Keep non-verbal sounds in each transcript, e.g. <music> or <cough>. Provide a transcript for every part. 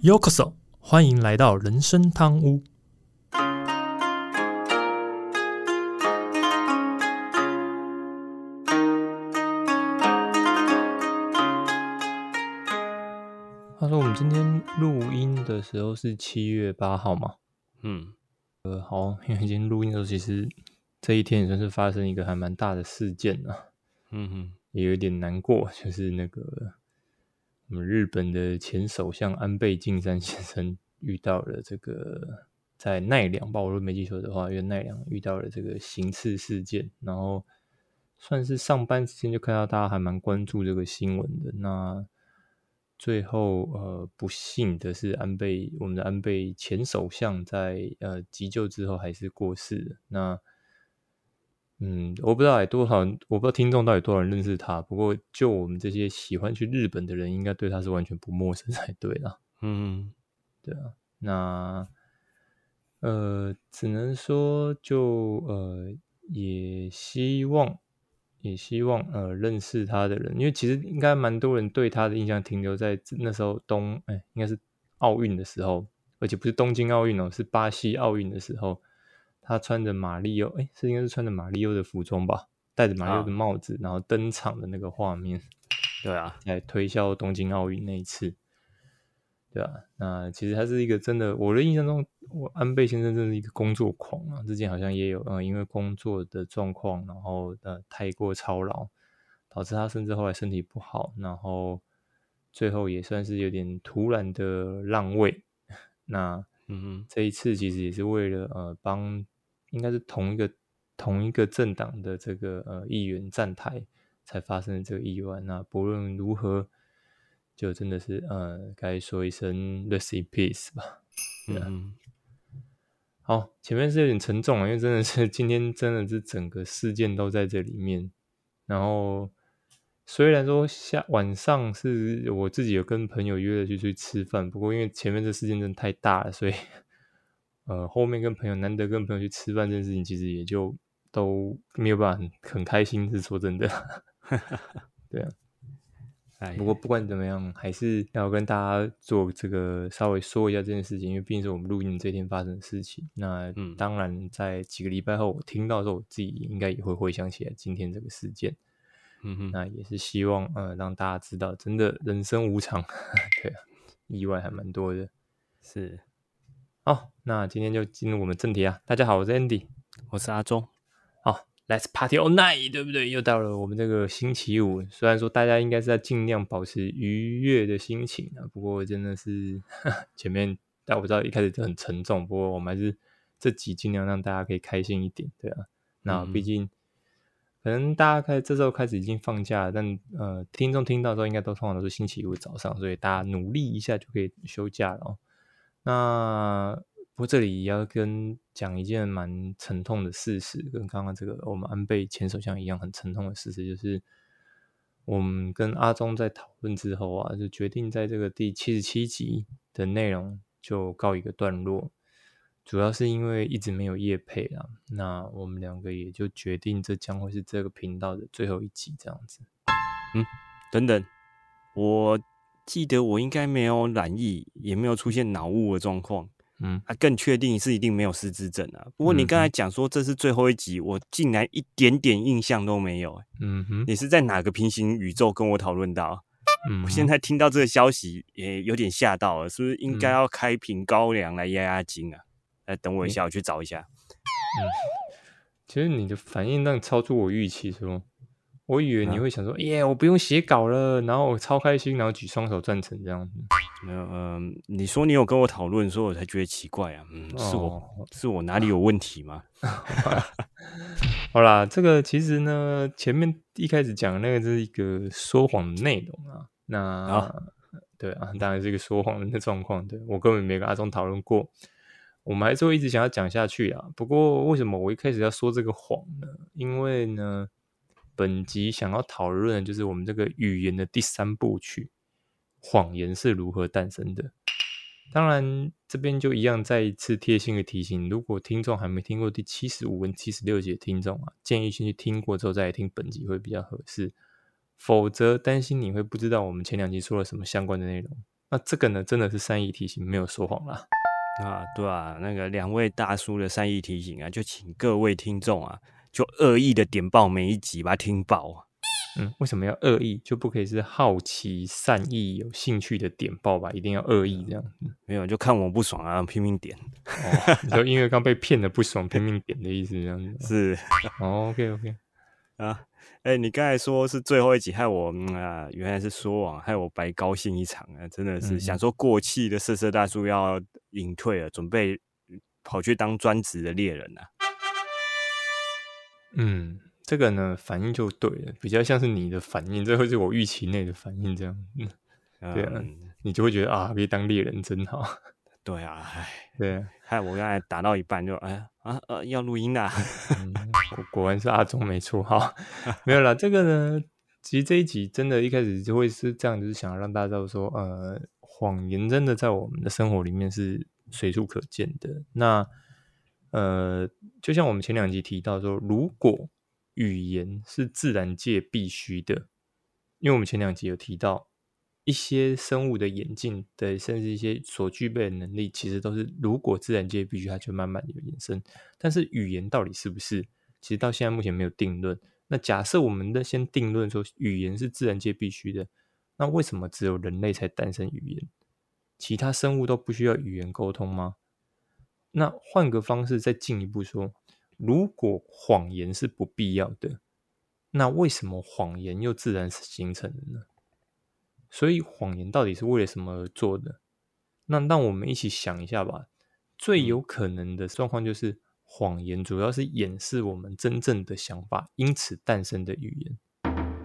Yokoso，欢迎来到人生汤屋。他说：“我们今天录音的时候是七月八号嘛？嗯，呃，好，因为今天录音的时候，其实这一天也算是发生一个还蛮大的事件啊，嗯哼，也有点难过，就是那个我们日本的前首相安倍晋三先生 <laughs> 遇到了这个在奈良吧，我如果没记错的话，因为奈良遇到了这个行刺事件，然后算是上班之前就看到大家还蛮关注这个新闻的。那最后呃，不幸的是安倍我们的安倍前首相在呃急救之后还是过世了。那嗯，我不知道有多少，我不知道听众到底多少人认识他。不过，就我们这些喜欢去日本的人，应该对他是完全不陌生才对啦。<laughs> 嗯对啊，那呃，只能说就呃，也希望也希望呃认识他的人，因为其实应该蛮多人对他的印象停留在那时候东哎，应该是奥运的时候，而且不是东京奥运哦，是巴西奥运的时候。他穿着马里奥，哎，是应该是穿着马里奥的服装吧，戴着马里奥的帽子，然后登场的那个画面，<laughs> 对啊，来推销东京奥运那一次，对啊，那其实他是一个真的，我的印象中，我安倍先生真是一个工作狂啊。之前好像也有，呃，因为工作的状况，然后呃太过操劳，导致他甚至后来身体不好，然后最后也算是有点突然的让位。<laughs> 那嗯哼，这一次其实也是为了呃帮。应该是同一个同一个政党的这个呃议员站台才发生的这个意外。那不论如何，就真的是呃该说一声 rest in peace 吧。嗯，好，前面是有点沉重啊，因为真的是今天真的是整个事件都在这里面。然后虽然说下晚上是我自己有跟朋友约了去去吃饭，不过因为前面这事件真的太大了，所以。呃，后面跟朋友难得跟朋友去吃饭这件事情，其实也就都没有办法很很开心。是说真的，<laughs> 对啊。<laughs> 哎，不过不管怎么样，还是要跟大家做这个稍微说一下这件事情，因为毕竟是我们录音这天发生的事情。那当然，在几个礼拜后，我听到之后，我自己应该也会回想起来今天这个事件。嗯哼，那也是希望呃让大家知道，真的人生无常，<laughs> 对啊，意外还蛮多的，是。好，那今天就进入我们正题啊！大家好，我是 Andy，我是阿忠。好，Let's party all night，对不对？又到了我们这个星期五，虽然说大家应该是在尽量保持愉悦的心情啊，不过真的是 <laughs> 前面，但我知道一开始就很沉重，不过我们还是这集尽量让大家可以开心一点，对啊。那毕竟可能大家开这时候开始已经放假了，但呃，听众听到之后应该都通常都是星期五早上，所以大家努力一下就可以休假了。那不过这里要跟讲一件蛮沉痛的事实，跟刚刚这个我们安倍前首相一样很沉痛的事实，就是我们跟阿忠在讨论之后啊，就决定在这个第七十七集的内容就告一个段落，主要是因为一直没有夜配啊，那我们两个也就决定这将会是这个频道的最后一集这样子。嗯，等等，我。记得我应该没有染疫，也没有出现脑雾的状况，嗯，啊，更确定是一定没有失智症啊。不过你刚才讲说这是最后一集，我竟然一点点印象都没有，嗯哼，你是在哪个平行宇宙跟我讨论到？嗯，我现在听到这个消息也有点吓到了，是不是应该要开瓶高粱来压压惊啊？来，等我一下，我去找一下。嗯，其实你的反应让超出我预期，是吗？我以为你会想说，耶，我不用写稿了，然后我超开心，然后举双手赞成这样子。没有，嗯，你说你有跟我讨论，所以我才觉得奇怪啊。嗯，是我是我哪里有问题吗？<laughs> 好啦，这个其实呢，前面一开始讲的那个是一个说谎的内容啊。那对啊，当然是一个说谎的状况。对我根本没跟阿忠讨论过，我们还是会一直想要讲下去啊。不过为什么我一开始要说这个谎呢？因为呢。本集想要讨论的就是我们这个语言的第三部曲——谎言是如何诞生的。当然，这边就一样再一次贴心的提醒：如果听众还没听过第七十五跟七十六集的听众啊，建议先去听过之后再来听本集会比较合适。否则，担心你会不知道我们前两集说了什么相关的内容，那这个呢，真的是善意提醒，没有说谎啦。啊，对啊，那个两位大叔的善意提醒啊，就请各位听众啊，就恶意的点爆每一集，把它听爆啊。嗯，为什么要恶意？就不可以是好奇、善意、有兴趣的点爆吧？一定要恶意这样子？没有，就看我不爽啊，拼命点。<laughs> 哦，就因为刚被骗的不爽，拼命点的意思这样子。是，OK OK <laughs> 啊。哎，你刚才说是最后一集，害我啊，原来是说谎，害我白高兴一场啊！真的是想说过气的色色大叔要隐退了，准备跑去当专职的猎人了。嗯，这个呢反应就对了，比较像是你的反应，这会是我预期内的反应，这样，对啊，你就会觉得啊，可以当猎人真好。<laughs> 对啊，唉，对，害我刚才打到一半就哎啊呃要录音啦。果果然是阿忠没错哈，<laughs> 没有啦这个呢，其实这一集真的一开始就会是这样，就是想要让大家知道说，呃，谎言真的在我们的生活里面是随处可见的。那呃，就像我们前两集提到说，如果语言是自然界必须的，因为我们前两集有提到。一些生物的演进的，甚至一些所具备的能力，其实都是如果自然界必须，它就慢慢有延伸。但是语言到底是不是？其实到现在目前没有定论。那假设我们的先定论说语言是自然界必须的，那为什么只有人类才诞生语言？其他生物都不需要语言沟通吗？那换个方式再进一步说，如果谎言是不必要的，那为什么谎言又自然形成的呢？所以谎言到底是为了什么而做的？那让我们一起想一下吧。最有可能的状况就是谎言主要是掩饰我们真正的想法，因此诞生的语言。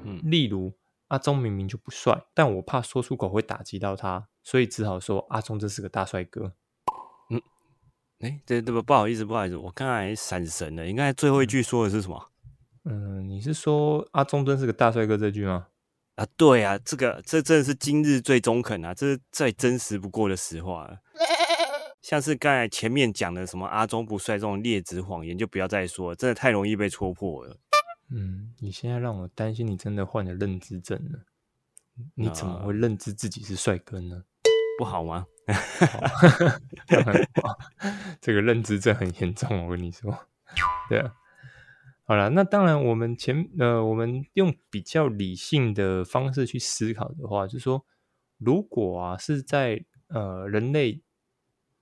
嗯，例如阿忠明明就不帅，但我怕说出口会打击到他，所以只好说阿忠真是个大帅哥。嗯，哎，对对不？不好意思，不好意思，我刚才闪神了。应该最后一句说的是什么？嗯，你是说阿忠真是个大帅哥这句吗？啊，对啊，这个这真的是今日最中肯啊，这是再真实不过的实话了。<laughs> 像是刚才前面讲的什么阿忠不帅这种劣质谎言，就不要再说了，真的太容易被戳破了。嗯，你现在让我担心你真的患了认知症了。你怎么会认知自己是帅哥呢？不好吗？<laughs> 这个认知症很严重，我跟你说。对啊。好了，那当然，我们前呃，我们用比较理性的方式去思考的话，就是说，如果啊是在呃人类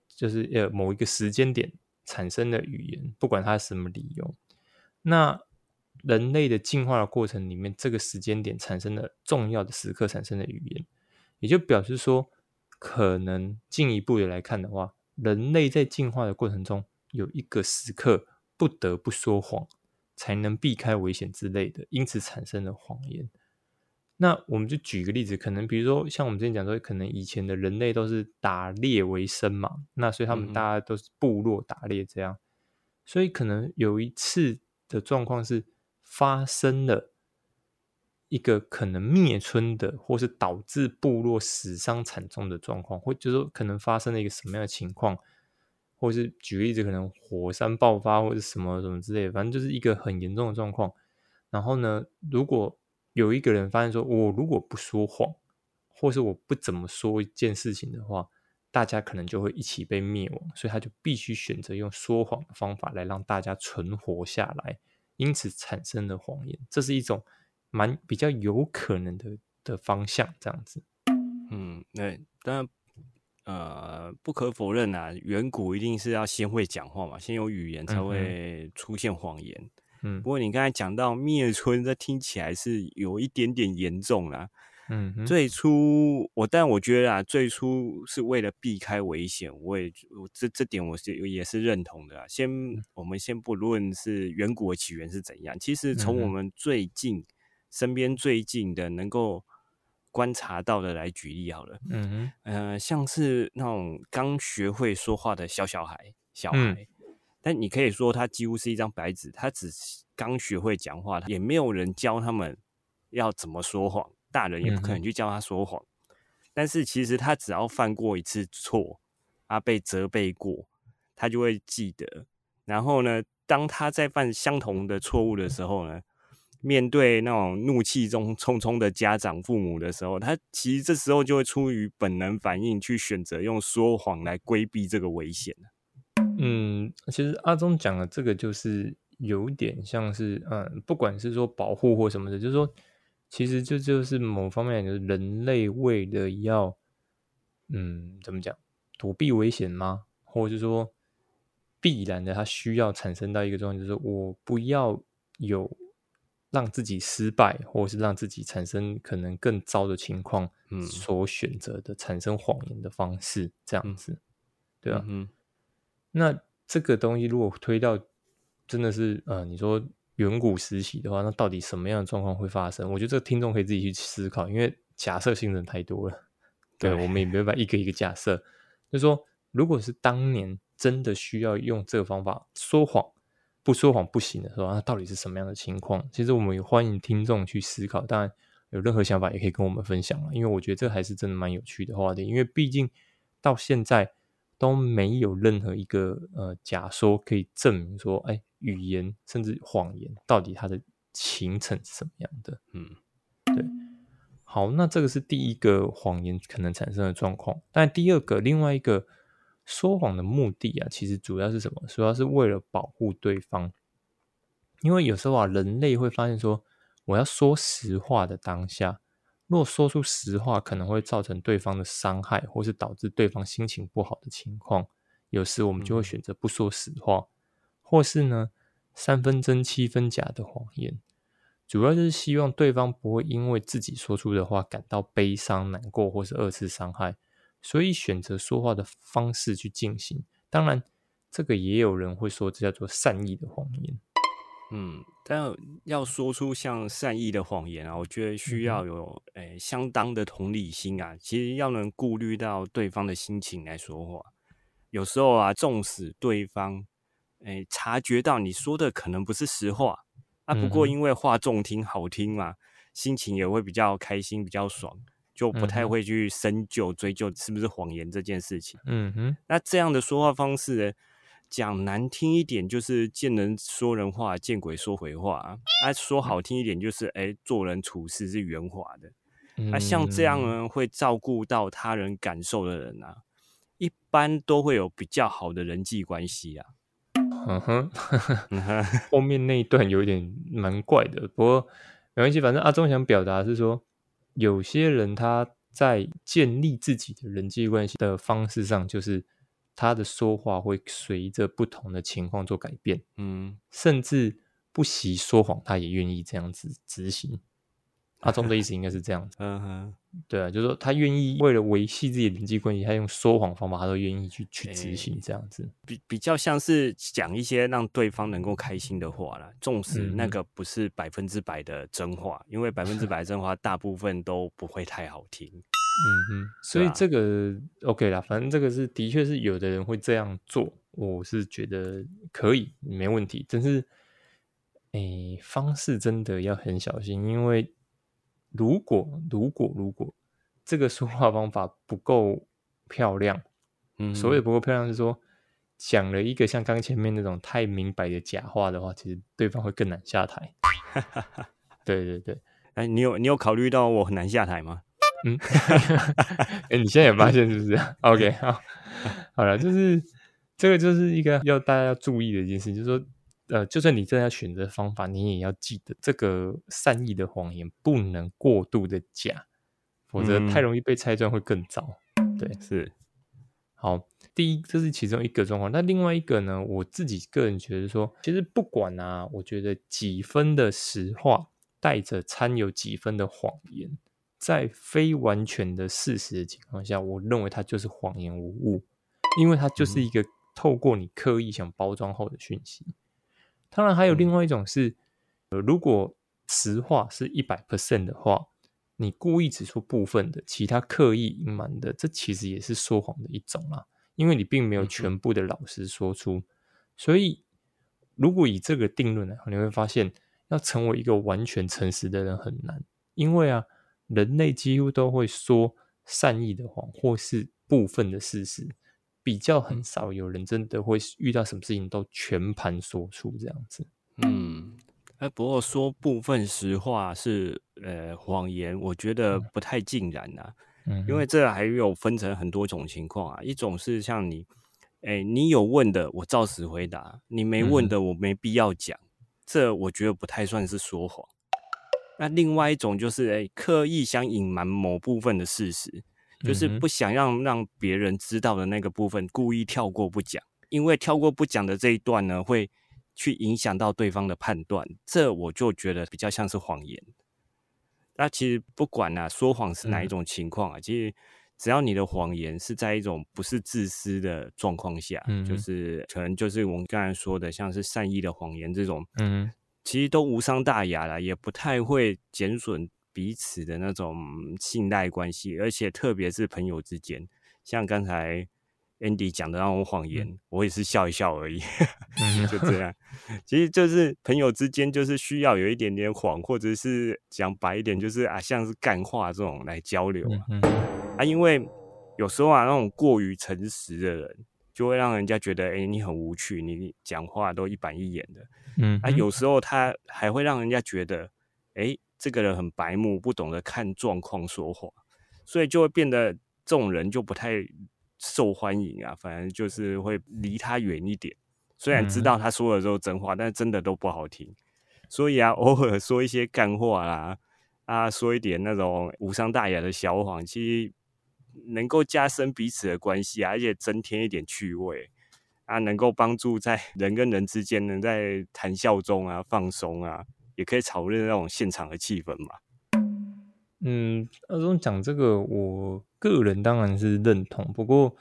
就是呃某一个时间点产生的语言，不管它什么理由，那人类的进化的过程里面，这个时间点产生的重要的时刻产生的语言，也就表示说，可能进一步的来看的话，人类在进化的过程中有一个时刻不得不说谎。才能避开危险之类的，因此产生了谎言。那我们就举个例子，可能比如说像我们之前讲说，可能以前的人类都是打猎为生嘛，那所以他们大家都是部落打猎这样，所以可能有一次的状况是发生了一个可能灭村的，或是导致部落死伤惨重的状况，或就说可能发生了一个什么样的情况。或是举例子，可能火山爆发或者什么什么之类，反正就是一个很严重的状况。然后呢，如果有一个人发现说，我如果不说谎，或是我不怎么说一件事情的话，大家可能就会一起被灭亡。所以他就必须选择用说谎的方法来让大家存活下来，因此产生了谎言。这是一种蛮比较有可能的的方向，这样子。嗯，对，当然。呃，不可否认啊，远古一定是要先会讲话嘛，先有语言才会出现谎言。嗯，不过你刚才讲到灭村，这听起来是有一点点严重啦。嗯，最初我，但我觉得啊，最初是为了避开危险，我也我这这点我是也是认同的啊。先，我们先不论是远古的起源是怎样，其实从我们最近身边最近的能够。观察到的来举例好了，嗯哼，呃，像是那种刚学会说话的小小孩，小孩，但你可以说他几乎是一张白纸，他只刚学会讲话，也没有人教他们要怎么说谎，大人也不可能去教他说谎，但是其实他只要犯过一次错，啊被责备过，他就会记得，然后呢，当他在犯相同的错误的时候呢。面对那种怒气中冲冲的家长、父母的时候，他其实这时候就会出于本能反应去选择用说谎来规避这个危险嗯，其实阿忠讲的这个就是有点像是，嗯，不管是说保护或什么的，就是说，其实这就是某方面就是人类为了要，嗯，怎么讲，躲避危险吗？或者是说，必然的，它需要产生到一个状态，就是我不要有让自己失败，或者是让自己产生可能更糟的情况，嗯，所选择的产生谎言的方式，这样子，对啊，嗯。那这个东西如果推到真的是呃，你说远古时期的话，那到底什么样的状况会发生？我觉得这个听众可以自己去思考，因为假设性人太多了。对，我们也没办法一个一个假设。就是说，如果是当年真的需要用这个方法说谎，不说谎不行的时候，那到底是什么样的情况？其实我们也欢迎听众去思考。当然，有任何想法也可以跟我们分享了，因为我觉得这还是真的蛮有趣的话题。因为毕竟到现在。都没有任何一个呃假说可以证明说，哎，语言甚至谎言到底它的形成是什么样的？嗯，对。好，那这个是第一个谎言可能产生的状况。但第二个，另外一个说谎的目的啊，其实主要是什么？主要是为了保护对方。因为有时候啊，人类会发现说，我要说实话的当下。若说出实话，可能会造成对方的伤害，或是导致对方心情不好的情况。有时我们就会选择不说实话，或是呢三分真七分假的谎言，主要就是希望对方不会因为自己说出的话感到悲伤、难过，或是二次伤害，所以选择说话的方式去进行。当然，这个也有人会说这叫做善意的谎言。嗯，但要说出像善意的谎言啊，我觉得需要有诶相当的同理心啊。其实要能顾虑到对方的心情来说话，有时候啊，纵使对方诶察觉到你说的可能不是实话啊，不过因为话重听好听嘛，心情也会比较开心，比较爽，就不太会去深究追究是不是谎言这件事情。嗯哼，那这样的说话方式呢？讲难听一点，就是见人说人话，见鬼说鬼话啊！说好听一点，就是哎，做人处事是圆滑的。那像这样呢，会照顾到他人感受的人啊，一般都会有比较好的人际关系啊。嗯哼，<laughs> 后面那一段有点蛮怪的，不过没关系，反正阿忠想表达是说，有些人他在建立自己的人际关系的方式上，就是。他的说话会随着不同的情况做改变，嗯，甚至不惜说谎，他也愿意这样子执行。阿忠的意思应该是这样子，嗯哼，对啊，就是说他愿意为了维系自己的人际关系，他用说谎方法，他都愿意去去执行这样子，比比较像是讲一些让对方能够开心的话啦。纵使那个不是百分之百的真话，因为百分之百真话大部分都不会太好听。嗯哼，所以这个 OK 啦，反正这个是的确是有的人会这样做，我是觉得可以没问题，但是，诶，方式真的要很小心，因为如果如果如果这个说话方法不够漂亮，嗯，所谓不够漂亮是说讲了一个像刚前面那种太明白的假话的话，其实对方会更难下台。<laughs> 对对对，哎，你有你有考虑到我很难下台吗？嗯，<laughs> 哎，你现在也发现是不是？OK，好，好了，就是这个就是一个要大家要注意的一件事，就是说，呃，就算你真的要选择方法，你也要记得这个善意的谎言不能过度的假，否则太容易被拆穿会更糟。对，是。好，第一，这是其中一个状况。那另外一个呢？我自己个人觉得说，其实不管啊，我觉得几分的实话带着掺有几分的谎言。在非完全的事实的情况下，我认为它就是谎言无误，因为它就是一个透过你刻意想包装后的讯息。当然，还有另外一种是，呃，如果实话是一百 percent 的话，你故意指出部分的，其他刻意隐瞒的，这其实也是说谎的一种啦，因为你并没有全部的老实说出。所以，如果以这个定论来，你会发现，要成为一个完全诚实的人很难，因为啊。人类几乎都会说善意的谎，或是部分的事实，比较很少有人真的会遇到什么事情都全盘说出这样子。嗯，哎，不过说部分实话是呃谎言，我觉得不太尽然呐。嗯，因为这还有分成很多种情况啊。一种是像你，哎，你有问的，我照实回答；你没问的，我没必要讲。这我觉得不太算是说谎。那另外一种就是，哎，刻意想隐瞒某部分的事实，就是不想让让别人知道的那个部分，故意跳过不讲，因为跳过不讲的这一段呢，会去影响到对方的判断。这我就觉得比较像是谎言。那其实不管啊，说谎是哪一种情况啊，其实只要你的谎言是在一种不是自私的状况下，就是可能就是我们刚才说的，像是善意的谎言这种，嗯。其实都无伤大雅了，也不太会减损彼此的那种信赖关系，而且特别是朋友之间，像刚才 Andy 讲的那种谎言，我也是笑一笑而已，<laughs> 就这样。其实就是朋友之间，就是需要有一点点谎，或者是讲白一点，就是啊，像是干话这种来交流啊，因为有时候啊，那种过于诚实的人。就会让人家觉得，哎，你很无趣，你讲话都一板一眼的，嗯，啊，有时候他还会让人家觉得，哎，这个人很白目，不懂得看状况说话，所以就会变得这种人就不太受欢迎啊，反正就是会离他远一点。虽然知道他说的都是真话，但是真的都不好听。所以啊，<laughs> 偶尔说一些干话啦，啊，说一点那种无伤大雅的小谎，其实。能够加深彼此的关系啊，而且增添一点趣味啊，能够帮助在人跟人之间能在谈笑中啊放松啊，也可以炒热那种现场的气氛嘛。嗯，阿忠讲这个，我个人当然是认同，不过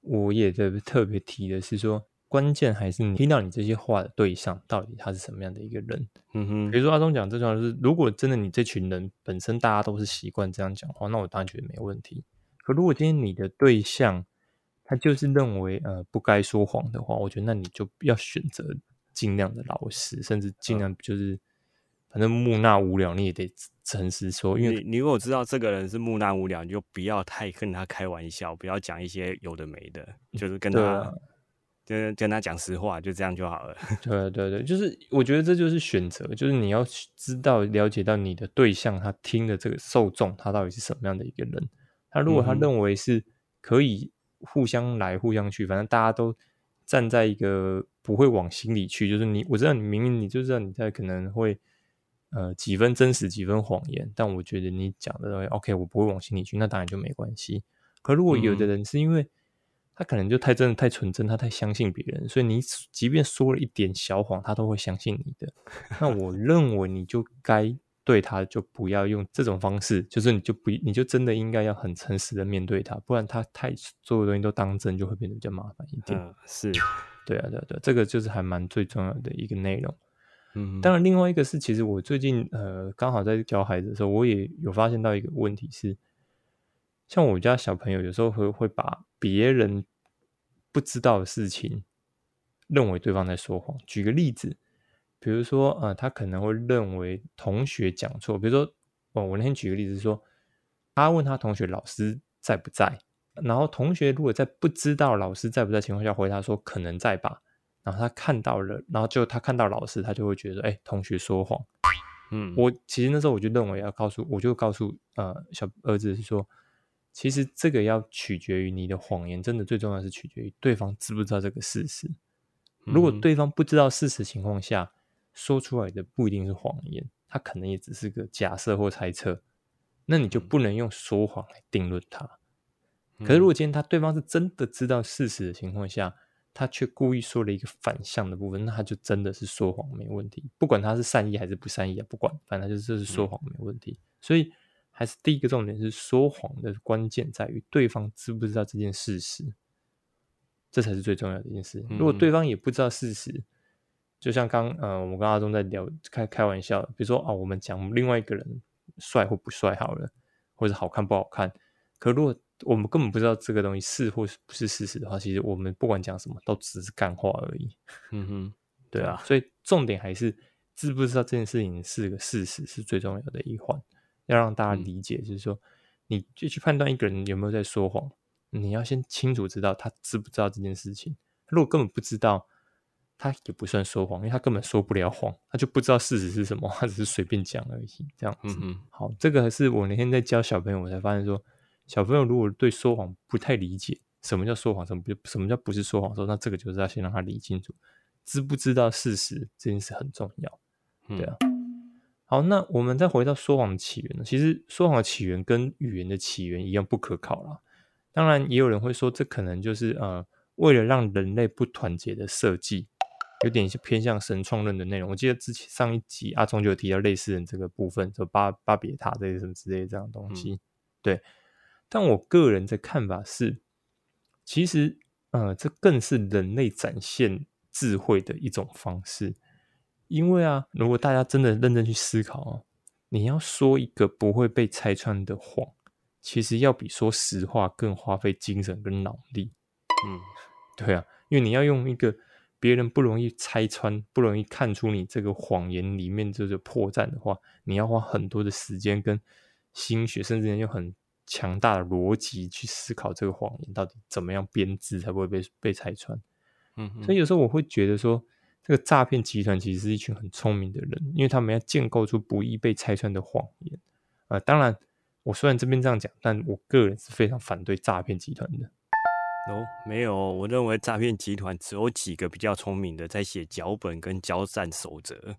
我也在特别提的是说，关键还是你听到你这些话的对象到底他是什么样的一个人。嗯哼，比如说阿忠讲这句话是，如果真的你这群人本身大家都是习惯这样讲话，那我当然觉得没问题。可如果今天你的对象他就是认为呃不该说谎的话，我觉得那你就要选择尽量的老实，甚至尽量就是反正木讷无聊，你也得诚实说。因为你如果知道这个人是木讷无聊，你就不要太跟他开玩笑，不要讲一些有的没的，就是跟他跟跟他讲实话，就这样就好了。<laughs> 对对对，就是我觉得这就是选择，就是你要知道了解到你的对象他听的这个受众他到底是什么样的一个人。他如果他认为是可以互相来互相去，反正大家都站在一个不会往心里去，就是你我知道你明明你就知道你在可能会呃几分真实几分谎言，但我觉得你讲的东西 OK，我不会往心里去，那当然就没关系。可如果有的人是因为他可能就太真的太纯真，他太相信别人，所以你即便说了一点小谎，他都会相信你的。<laughs> 那我认为你就该。对他就不要用这种方式，就是你就不你就真的应该要很诚实的面对他，不然他太所有东西都当真，就会变得比较麻烦一点。是，对啊，对啊对，这个就是还蛮最重要的一个内容。嗯，当然，另外一个是，其实我最近呃刚好在教孩子的时候，我也有发现到一个问题是，像我家小朋友有时候会会把别人不知道的事情认为对方在说谎。举个例子。比如说，呃，他可能会认为同学讲错。比如说，哦，我那天举个例子说，他问他同学老师在不在，然后同学如果在不知道老师在不在情况下回答说可能在吧，然后他看到了，然后就他看到老师，他就会觉得，哎，同学说谎。嗯，我其实那时候我就认为要告诉，我就告诉呃小儿子是说，其实这个要取决于你的谎言，真的最重要是取决于对方知不知道这个事实。如果对方不知道事实情况下，说出来的不一定是谎言，他可能也只是个假设或猜测，那你就不能用说谎来定论他。可是如果今天他对方是真的知道事实的情况下，他却故意说了一个反向的部分，那他就真的是说谎没问题。不管他是善意还是不善意啊，不管，反正就是说谎没问题。所以还是第一个重点是说谎的关键在于对方知不知道这件事实，这才是最重要的一件事。如果对方也不知道事实，就像刚呃，我们跟阿忠在聊开开玩笑，比如说啊，我们讲另外一个人帅或不帅好了，或者好看不好看。可如果我们根本不知道这个东西是或是不是事实的话，其实我们不管讲什么都只是干话而已。嗯哼，<laughs> 对啊，所以重点还是知不知道这件事情是个事实是最重要的一环，要让大家理解，就是说你就去判断一个人有没有在说谎，你要先清楚知道他知不知道这件事情。如果根本不知道。他也不算说谎，因为他根本说不了谎，他就不知道事实是什么，他只是随便讲而已。这样子，好，这个是我那天在教小朋友，我才发现说，小朋友如果对说谎不太理解，什么叫说谎，什么不什么叫不是说谎，说那这个就是要先让他理清楚，知不知道事实这件事很重要，对啊。好，那我们再回到说谎的起源呢？其实说谎的起源跟语言的起源一样不可靠啦。当然，也有人会说，这可能就是呃，为了让人类不团结的设计。有点偏向神创论的内容。我记得之前上一集阿忠就有提到类似的这个部分，就巴巴别塔这些什么之类这样东西。对，但我个人的看法是，其实呃，这更是人类展现智慧的一种方式。因为啊，如果大家真的认真去思考哦，你要说一个不会被拆穿的谎，其实要比说实话更花费精神跟脑力。嗯，<laughs> 对啊，因为你要用一个。别人不容易拆穿，不容易看出你这个谎言里面这个破绽的话，你要花很多的时间跟心血，甚至用很强大的逻辑去思考这个谎言到底怎么样编织才不会被被拆穿。嗯，所以有时候我会觉得说，这个诈骗集团其实是一群很聪明的人，因为他们要建构出不易被拆穿的谎言。啊，当然，我虽然这边这样讲，但我个人是非常反对诈骗集团的。哦，没有，我认为诈骗集团只有几个比较聪明的在写脚本跟交战守则，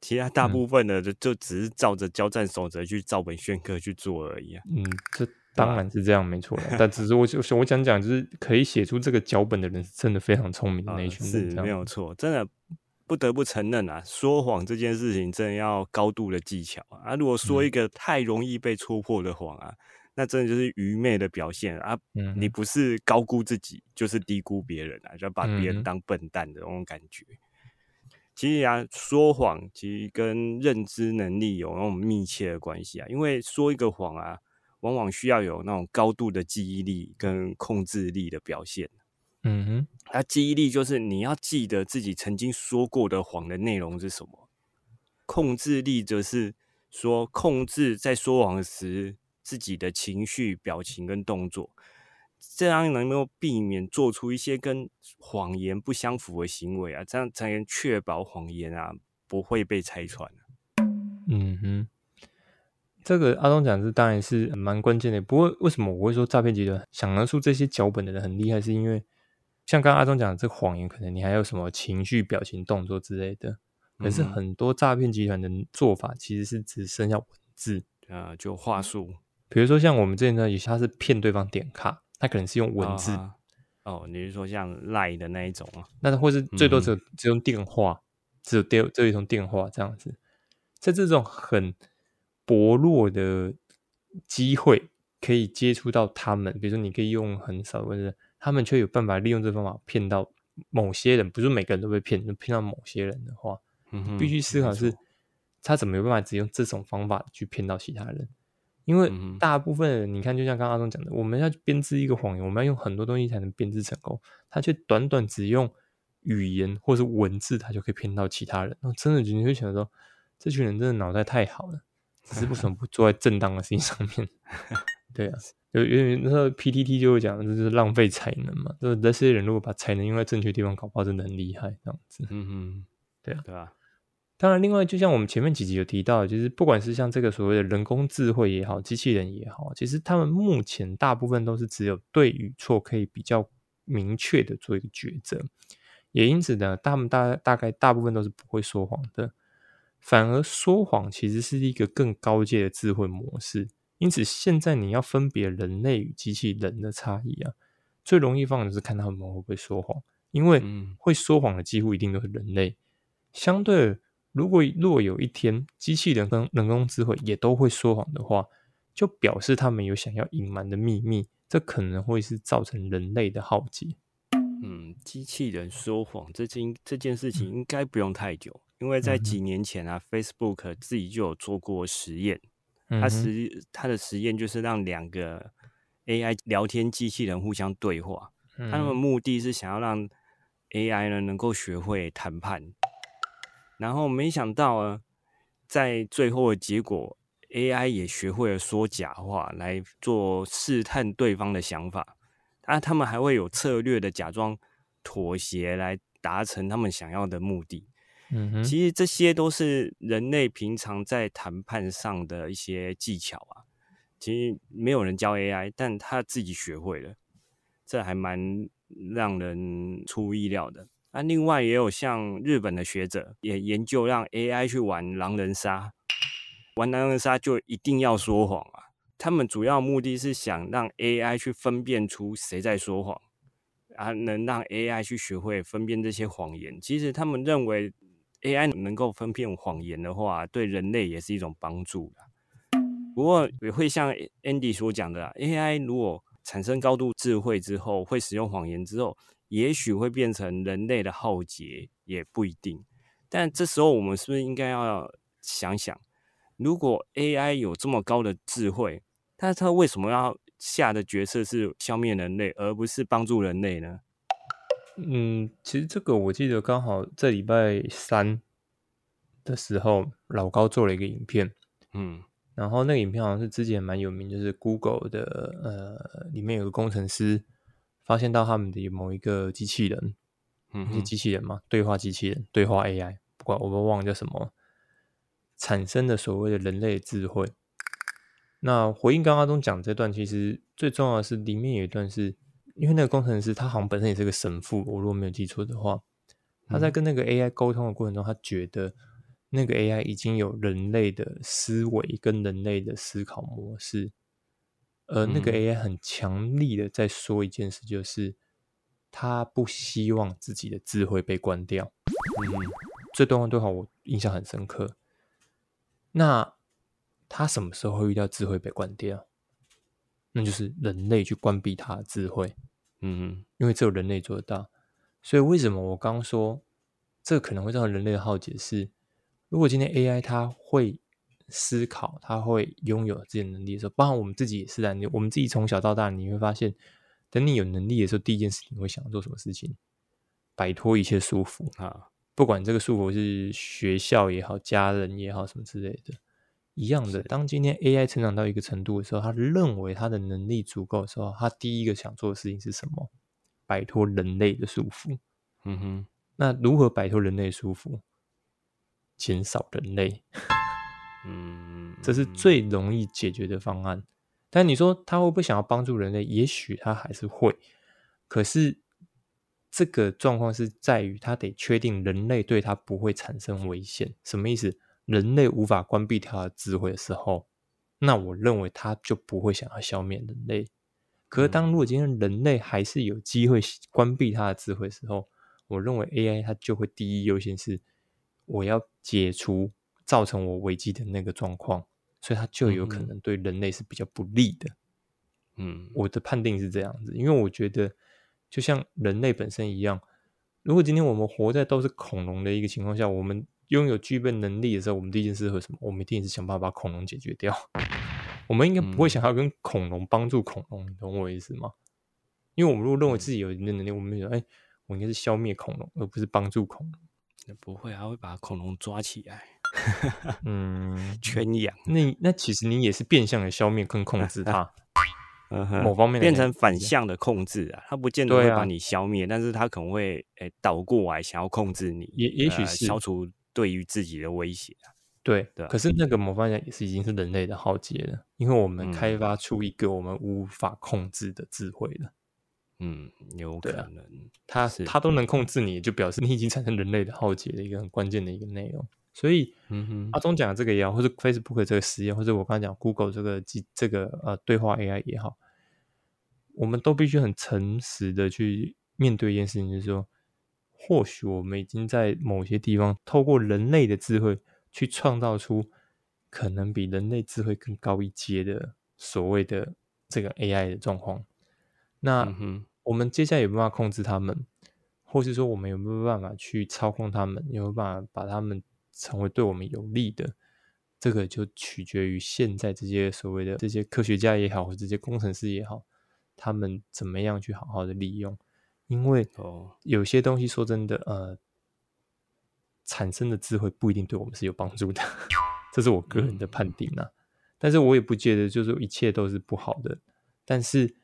其他大部分的就就只是照着交战守则去照本宣科去做而已啊。嗯，这当然是这样，没错。<laughs> 但只是我就我想讲，就是可以写出这个脚本的人是真的非常聪明的那群人，是没有错。真的不得不承认啊，说谎这件事情真的要高度的技巧啊。如果说一个太容易被戳破的谎啊。那真的就是愚昧的表现啊！你不是高估自己，就是低估别人啊，就把别人当笨蛋的那种感觉。其实啊，说谎其实跟认知能力有那种密切的关系啊。因为说一个谎啊，往往需要有那种高度的记忆力跟控制力的表现。嗯哼，那记忆力就是你要记得自己曾经说过的谎的内容是什么，控制力则是说控制在说谎时。自己的情绪、表情跟动作，这样能够避免做出一些跟谎言不相符的行为啊，这样才能确保谎言啊不会被拆穿。嗯哼，这个阿东讲是当然是蛮关键的。不过为什么我会说诈骗集团想得出这些脚本的人很厉害？是因为像刚刚阿东讲的，这个谎言可能你还有什么情绪、表情、动作之类的，可是很多诈骗集团的做法其实是只剩下文字啊，就话术。比如说像我们这前呢，有些他是骗对方点卡，他可能是用文字哦，你是说像赖的那一种啊？那或是最多只有只用电话，只有电这一通电话这样子，在这种很薄弱的机会可以接触到他们，比如说你可以用很少或者他们却有办法利用这方法骗到某些人，不是每个人都被骗，就骗到某些人的话，必须思考是他怎么有办法只用这种方法去骗到其他人。因为大部分人，你看，就像刚刚阿忠讲的，我们要编织一个谎言，我们要用很多东西才能编织成功。他却短短只用语言或是文字，他就可以骗到其他人。那真的，你会想说，这群人真的脑袋太好了，只 <laughs> 是为什么不做在正当的事情上面？对啊，有有点那时候 PTT 就会讲，这是浪费才能嘛。就是这些人如果把才能用在正确地方，搞不好真的很厉害，这样子。嗯嗯，对啊，对啊。当然，另外就像我们前面几集有提到，就是不管是像这个所谓的人工智慧也好，机器人也好，其实他们目前大部分都是只有对与错可以比较明确的做一个抉择，也因此呢，他们大大概大部分都是不会说谎的。反而说谎其实是一个更高阶的智慧模式。因此，现在你要分别人类与机器人的差异啊，最容易放的是看他们会不会说谎，因为会说谎的几乎一定都是人类，相对。如果若有一天机器人跟人工智慧也都会说谎的话，就表示他们有想要隐瞒的秘密，这可能会是造成人类的浩劫。嗯，机器人说谎这件这件事情应该不用太久，因为在几年前啊，Facebook 自己就有做过实验。它实它的实验就是让两个 AI 聊天机器人互相对话，他们的目的是想要让 AI 呢能够学会谈判。然后没想到啊，在最后的结果，AI 也学会了说假话来做试探对方的想法。啊，他们还会有策略的假装妥协来达成他们想要的目的。嗯哼，其实这些都是人类平常在谈判上的一些技巧啊。其实没有人教 AI，但他自己学会了，这还蛮让人出乎意料的。那另外也有像日本的学者也研究让 AI 去玩狼人杀，玩狼人杀就一定要说谎啊。他们主要目的是想让 AI 去分辨出谁在说谎，啊，能让 AI 去学会分辨这些谎言。其实他们认为 AI 能够分辨谎言的话，对人类也是一种帮助的。不过也会像 Andy 所讲的，AI 如果产生高度智慧之后，会使用谎言之后，也许会变成人类的浩劫，也不一定。但这时候我们是不是应该要想想，如果 AI 有这么高的智慧，但是它为什么要下的决策是消灭人类，而不是帮助人类呢？嗯，其实这个我记得刚好这礼拜三的时候，老高做了一个影片，嗯。然后那个影片好像是之前蛮有名，就是 Google 的呃，里面有个工程师发现到他们的某一个机器人，嗯，是机器人嘛，对话机器人，对话 AI，不管我们忘了叫什么，产生的所谓的人类智慧。那回应刚刚中讲这段，其实最重要的是里面有一段是，因为那个工程师他好像本身也是个神父，我如果没有记错的话，他在跟那个 AI 沟通的过程中，他觉得。那个 AI 已经有人类的思维跟人类的思考模式，而那个 AI 很强力的在说一件事，就是他不希望自己的智慧被关掉。嗯，这段话对话我印象很深刻。那他什么时候会遇到智慧被关掉？那就是人类去关闭他的智慧。嗯，因为只有人类做得到。所以为什么我刚说这可能会造成人类的浩劫是？如果今天 AI 它会思考，它会拥有这些能力的时候，包含我们自己也是的。你我们自己从小到大，你会发现，等你有能力的时候，第一件事情会想做什么事情？摆脱一切束缚啊！不管这个束缚是学校也好，家人也好，什么之类的，一样的。当今天 AI 成长到一个程度的时候，他认为他的能力足够的时候，他第一个想做的事情是什么？摆脱人类的束缚。嗯哼，那如何摆脱人类束缚？减少人类，嗯，这是最容易解决的方案。但你说他会不会想要帮助人类？也许他还是会。可是这个状况是在于他得确定人类对他不会产生危险。什么意思？人类无法关闭他的智慧的时候，那我认为他就不会想要消灭人类。可是当如果今天人类还是有机会关闭他的智慧的时候，我认为 AI 它就会第一优先是。我要解除造成我危机的那个状况，所以它就有可能对人类是比较不利的。嗯，我的判定是这样子，因为我觉得就像人类本身一样，如果今天我们活在都是恐龙的一个情况下，我们拥有具备能力的时候，我们第一件事会什么？我们一定是想办法把恐龙解决掉。<laughs> 我们应该不会想要跟恐龙帮助恐龙，你懂我意思吗？因为我们如果认为自己有一定的能力，我们说，哎，我应该是消灭恐龙，而不是帮助恐龙。不会，还会把恐龙抓起来，<laughs> 嗯，圈养。那那其实你也是变相的消灭跟控制它，<laughs> 某方面变成反向的控制啊。它不见得会把你消灭，但是它可能会诶倒过来想要控制你，也也许是消除对于自己的威胁啊。对，可是那个某方面也是已经是人类的浩劫了，因为我们开发出一个我们无法控制的智慧了。嗯，有可能，他他都能控制你，就表示你已经产生人类的浩劫的一个很关键的一个内容。所以，嗯哼，阿忠讲的这个也好，或者 Facebook 这个实验，或者我刚才讲 Google 这个机这个呃对话 AI 也好，我们都必须很诚实的去面对一件事情，就是说，或许我们已经在某些地方透过人类的智慧去创造出可能比人类智慧更高一阶的所谓的这个 AI 的状况。那我们接下来有没有办法控制他们，或是说我们有没有办法去操控他们，有没有办法把他们成为对我们有利的？这个就取决于现在这些所谓的这些科学家也好，或这些工程师也好，他们怎么样去好好的利用。因为哦，有些东西说真的，呃，产生的智慧不一定对我们是有帮助的，这是我个人的判定啊。但是我也不觉得就是一切都是不好的，但是。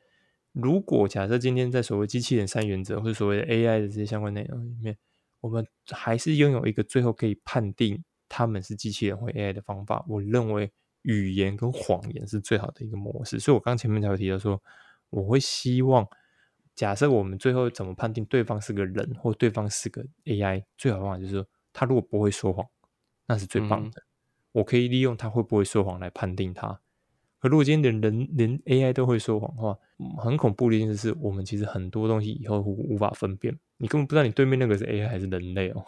如果假设今天在所谓机器人三原则或者所谓的 AI 的这些相关内容里面，我们还是拥有一个最后可以判定他们是机器人或 AI 的方法，我认为语言跟谎言是最好的一个模式。所以我刚前面才会提到说，我会希望假设我们最后怎么判定对方是个人或对方是个 AI，最好的方法就是说，他如果不会说谎，那是最棒的。我可以利用他会不会说谎来判定他。可如果今天连人连 AI 都会说谎话，很恐怖的一件事是我们其实很多东西以后无法分辨，你根本不知道你对面那个是 AI 还是人类哦。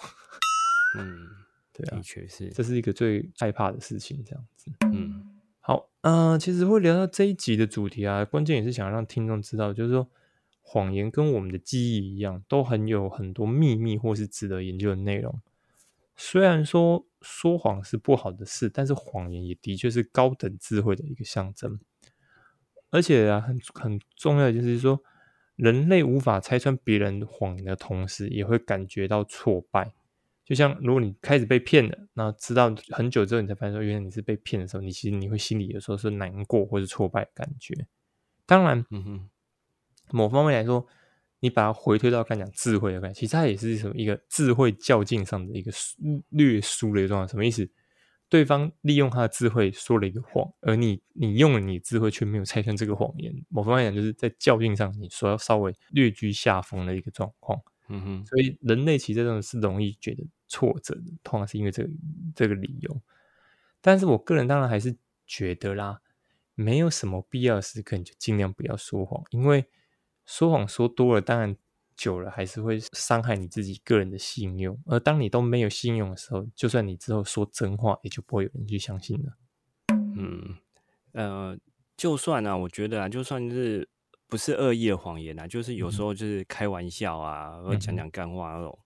嗯，对啊，的确是，这是一个最害怕的事情。这样子，嗯，好，嗯，其实会聊到这一集的主题啊，关键也是想让听众知道，就是说谎言跟我们的记忆一样，都很有很多秘密或是值得研究的内容。虽然说说谎是不好的事，但是谎言也的确是高等智慧的一个象征。而且啊，很很重要的就是说，人类无法拆穿别人谎言的同时，也会感觉到挫败。就像如果你开始被骗了，那知道很久之后你才发现说，原来你是被骗的时候，你其实你会心里有时候是难过或是挫败的感觉。当然，嗯哼，某方面来说。你把它回推到刚讲智慧的关系，其实它也是什么一个智慧较劲上的一个略输的一个状态。什么意思？对方利用他的智慧说了一个谎，而你你用了你的智慧却没有拆穿这个谎言。某方面讲，就是在较劲上你说要稍微略居下风的一个状况。嗯哼，所以人类其实这种是容易觉得挫折的，通常是因为这个这个理由。但是我个人当然还是觉得啦，没有什么必要的时刻，你就尽量不要说谎，因为。说谎说多了，当然久了还是会伤害你自己个人的信用。而当你都没有信用的时候，就算你之后说真话，也就不会有人去相信了。嗯，呃，就算啊，我觉得啊，就算是不是恶意的谎言啊，就是有时候就是开玩笑啊，或讲讲干话那种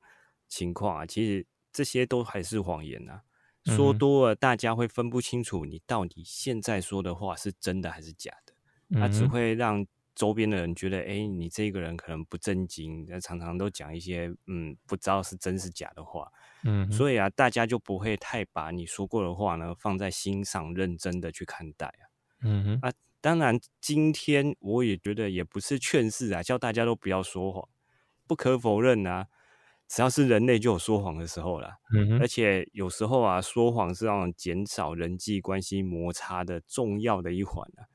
情况啊，其实这些都还是谎言啊。说多了，大家会分不清楚你到底现在说的话是真的还是假的，它只会让。周边的人觉得，哎，你这个人可能不正经，常常都讲一些嗯，不知道是真是假的话，嗯，所以啊，大家就不会太把你说过的话呢放在心上，认真的去看待啊，嗯哼，啊，当然，今天我也觉得也不是劝世啊，叫大家都不要说谎，不可否认啊，只要是人类就有说谎的时候了，嗯。哼，而且有时候啊，说谎是让减少人际关系摩擦的重要的一环啊。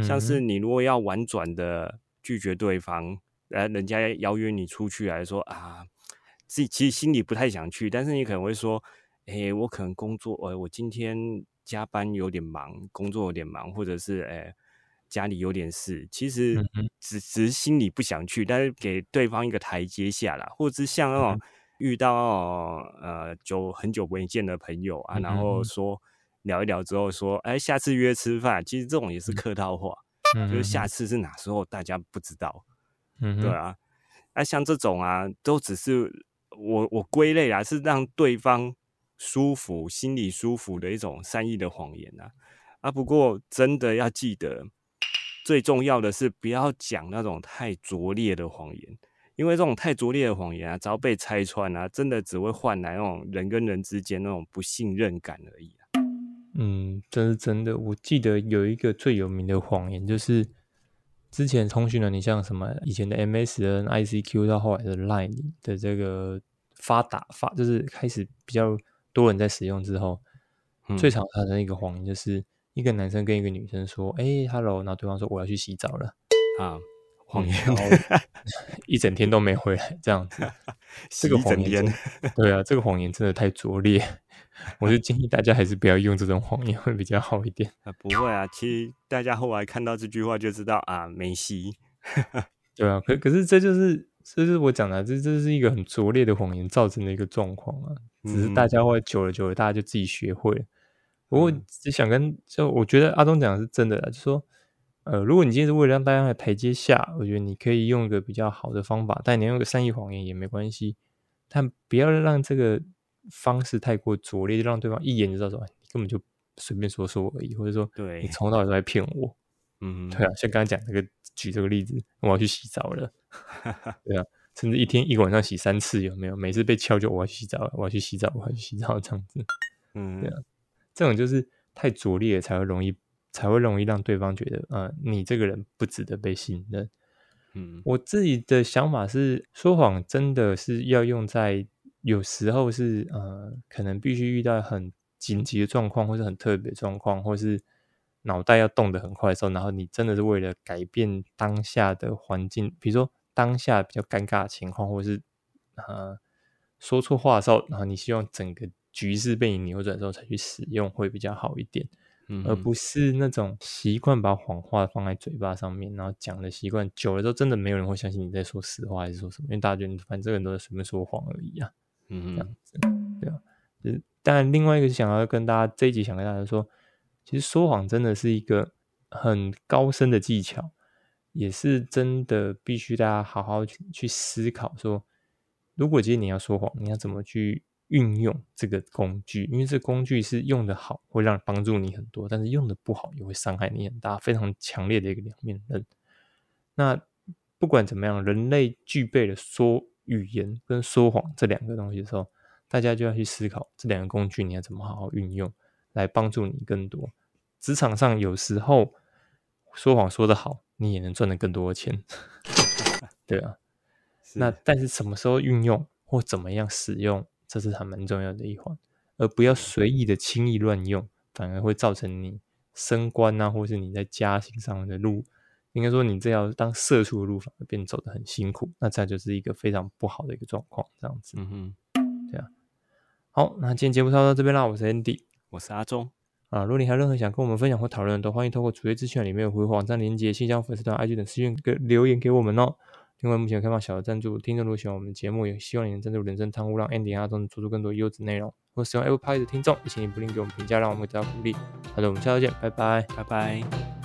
像是你如果要婉转的拒绝对方，呃，人家邀约你出去来说啊，自己其实心里不太想去，但是你可能会说，哎，我可能工作，呃，我今天加班有点忙，工作有点忙，或者是哎家里有点事，其实只只是心里不想去，但是给对方一个台阶下啦，或者是像那种遇到呃久很久没见的朋友啊，然后说。聊一聊之后说，哎，下次约吃饭。其实这种也是客套话，就是下次是哪时候大家不知道，对啊。那像这种啊，都只是我我归类啊，是让对方舒服、心里舒服的一种善意的谎言啊。啊，不过真的要记得，最重要的是不要讲那种太拙劣的谎言，因为这种太拙劣的谎言啊，只要被拆穿啊，真的只会换来那种人跟人之间那种不信任感而已。嗯，这是真的。我记得有一个最有名的谎言，就是之前通讯的，你像什么以前的 MSN、ICQ 到后来的 Line 的这个发达发，就是开始比较多人在使用之后，最常发生一个谎言，就是一个男生跟一个女生说：“哎，Hello。”然后对方说：“我要去洗澡了。”啊，谎言，<laughs> 一整天都没回来，这样子。<laughs> 这个谎言，对啊，这个谎言真的太拙劣。<laughs> 我就建议大家还是不要用这种谎言，会比较好一点。啊，不会啊，其实大家后来看到这句话就知道啊，没戏。<laughs> 对啊，可可是这就是，这就是我讲的，这这是一个很拙劣的谎言造成的一个状况啊。只是大家会久了久了，大家就自己学会了。不过只想跟，就我觉得阿东讲的是真的，就说，呃，如果你今天是为了让大家台阶下，我觉得你可以用一个比较好的方法，但你用个善意谎言也没关系，但不要让这个。方式太过拙劣，就让对方一眼就知道说你根本就随便说说而已，或者说对你从头到尾都在骗我。嗯，对啊，像刚刚讲这个举这个例子，我要去洗澡了，<laughs> 对啊，甚至一天一个晚上洗三次，有没有？每次被敲就我要洗澡，我要去洗澡，我要去洗澡这样子。嗯，对啊，这种就是太拙劣才会容易才会容易让对方觉得，呃，你这个人不值得被信任。嗯，我自己的想法是，说谎真的是要用在有时候是呃，可能必须遇到很紧急的状况，或是很特别状况，或是脑袋要动得很快的时候，然后你真的是为了改变当下的环境，比如说当下比较尴尬的情况，或是呃说错话的时候，然后你希望整个局势被你扭转之后才去使用，会比较好一点。而不是那种习惯把谎话放在嘴巴上面，然后讲的习惯久了之后，真的没有人会相信你在说实话还是说什么，因为大家觉得反正这个人都在随便说谎而已啊。嗯，这样子，对啊。就是，但另外一个是想要跟大家这一集想跟大家说，其实说谎真的是一个很高深的技巧，也是真的必须大家好好去思考。说，如果今天你要说谎，你要怎么去？运用这个工具，因为这工具是用的好，会让帮助你很多；但是用的不好，也会伤害你很大，非常强烈的一个两面刃。那不管怎么样，人类具备了说语言跟说谎这两个东西的时候，大家就要去思考这两个工具你要怎么好好运用，来帮助你更多。职场上有时候说谎说得好，你也能赚得更多的钱，<laughs> 对啊。<laughs> 那但是什么时候运用或怎么样使用？这是还蛮重要的一环，而不要随意的轻易乱用，反而会造成你升官啊，或是你在家庭上的路，应该说你这要当社畜的路反而变走的很辛苦，那这就是一个非常不好的一个状况，这样子。嗯哼，这样。好，那今天节目就到这边啦，我是 Andy，我是阿忠啊。如果你还有任何想跟我们分享或讨论的，都欢迎透过主页资讯里面有回网站连接、信箱、粉丝团、IG 等私讯给留言给我们哦。另外，目前开放小额赞助，听众如果喜欢我们节目，也希望你能赞助人生汤屋，让 Andy 阿忠做出更多优质内容。或使用 Apple Pay 的听众，也请你不吝给我们评价，让我们得到鼓励。好的，我们下周见，拜拜，拜拜。